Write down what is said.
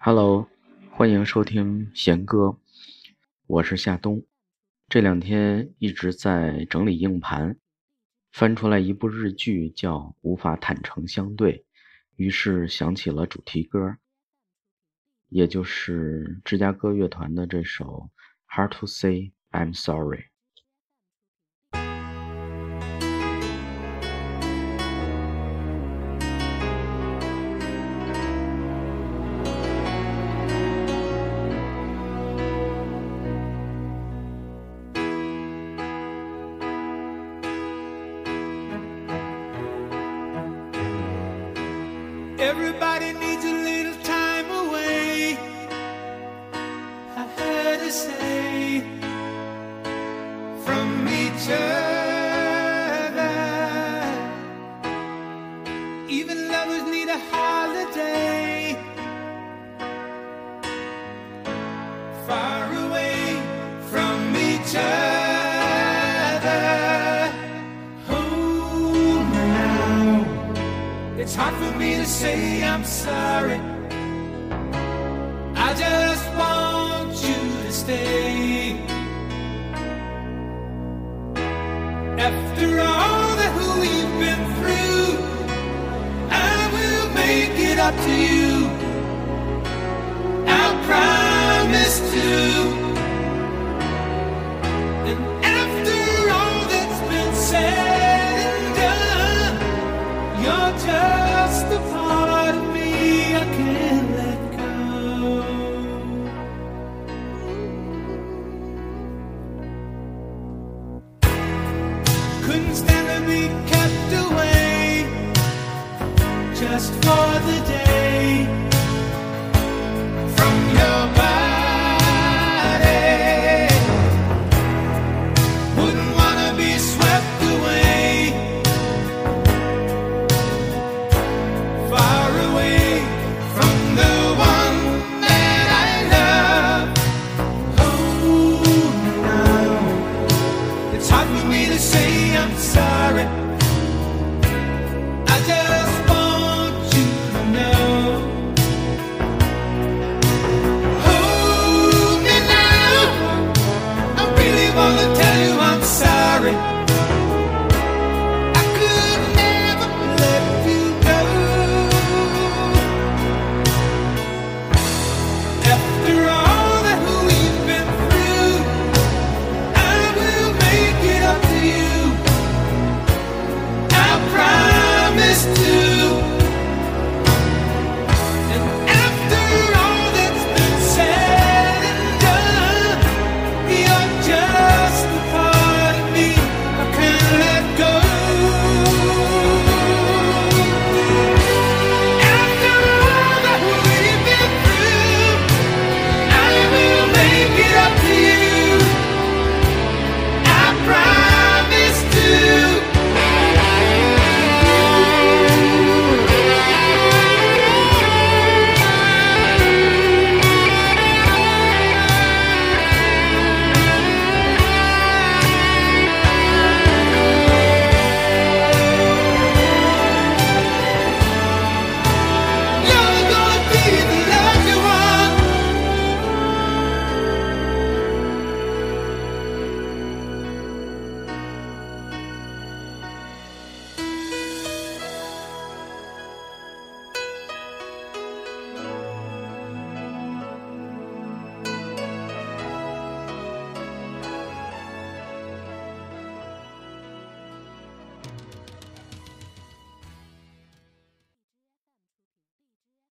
Hello，欢迎收听贤歌，我是夏冬。这两天一直在整理硬盘，翻出来一部日剧叫《无法坦诚相对》，于是想起了主题歌，也就是芝加哥乐团的这首《Hard to Say I'm Sorry》。Everybody needs a little time away. I heard her say from each other. Even lovers need a holiday. It's hard for me to say I'm sorry. I just want you to stay. After all that we've been through, I will make it up to you. I promise to. And couldn't stand to be kept away just for the day. coming.